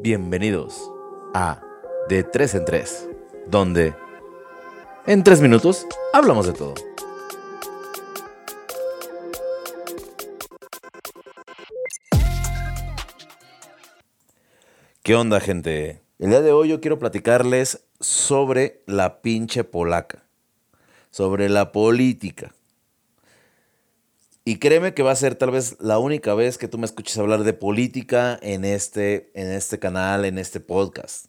Bienvenidos a De 3 en 3, donde en 3 minutos hablamos de todo. ¿Qué onda, gente? El día de hoy yo quiero platicarles sobre la pinche polaca, sobre la política. Y créeme que va a ser tal vez la única vez que tú me escuches hablar de política en este, en este canal, en este podcast.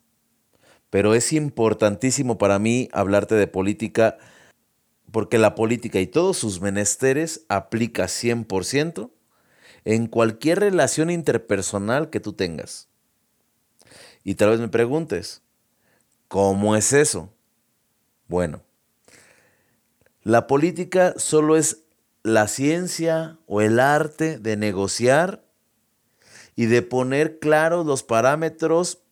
Pero es importantísimo para mí hablarte de política porque la política y todos sus menesteres aplica 100% en cualquier relación interpersonal que tú tengas. Y tal vez me preguntes, ¿cómo es eso? Bueno, la política solo es la ciencia o el arte de negociar y de poner claros los parámetros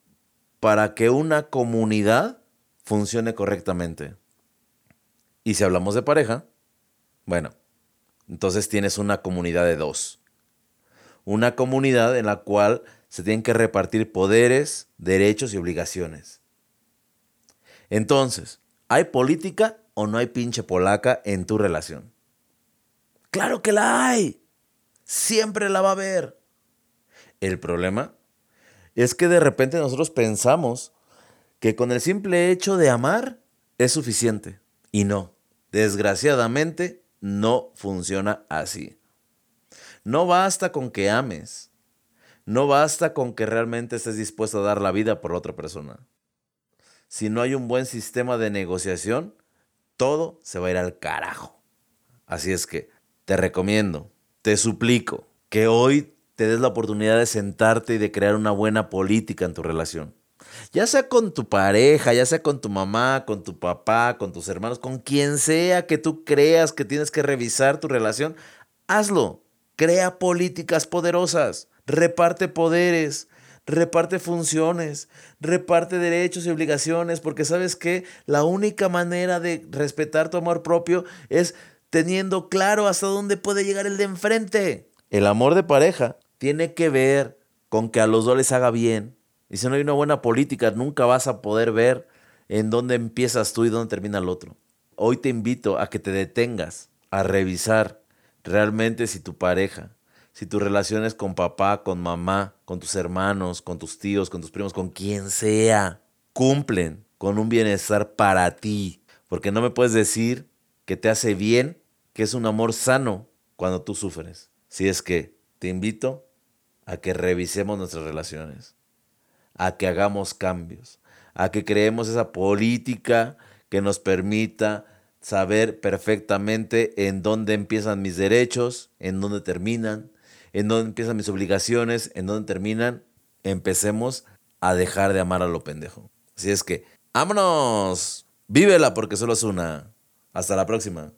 para que una comunidad funcione correctamente. Y si hablamos de pareja, bueno, entonces tienes una comunidad de dos. Una comunidad en la cual se tienen que repartir poderes, derechos y obligaciones. Entonces, ¿hay política o no hay pinche polaca en tu relación? Claro que la hay. Siempre la va a haber. El problema es que de repente nosotros pensamos que con el simple hecho de amar es suficiente. Y no. Desgraciadamente no funciona así. No basta con que ames. No basta con que realmente estés dispuesto a dar la vida por otra persona. Si no hay un buen sistema de negociación, todo se va a ir al carajo. Así es que te recomiendo, te suplico que hoy te des la oportunidad de sentarte y de crear una buena política en tu relación. Ya sea con tu pareja, ya sea con tu mamá, con tu papá, con tus hermanos, con quien sea que tú creas que tienes que revisar tu relación, hazlo. Crea políticas poderosas, reparte poderes, reparte funciones, reparte derechos y obligaciones, porque sabes que la única manera de respetar tu amor propio es teniendo claro hasta dónde puede llegar el de enfrente. El amor de pareja tiene que ver con que a los dos les haga bien. Y si no hay una buena política, nunca vas a poder ver en dónde empiezas tú y dónde termina el otro. Hoy te invito a que te detengas a revisar realmente si tu pareja, si tus relaciones con papá, con mamá, con tus hermanos, con tus tíos, con tus primos, con quien sea, cumplen con un bienestar para ti. Porque no me puedes decir que te hace bien que es un amor sano cuando tú sufres. Si es que te invito a que revisemos nuestras relaciones, a que hagamos cambios, a que creemos esa política que nos permita saber perfectamente en dónde empiezan mis derechos, en dónde terminan, en dónde empiezan mis obligaciones, en dónde terminan. Empecemos a dejar de amar a lo pendejo. Así es que, vámonos, vívela porque solo es una. Hasta la próxima.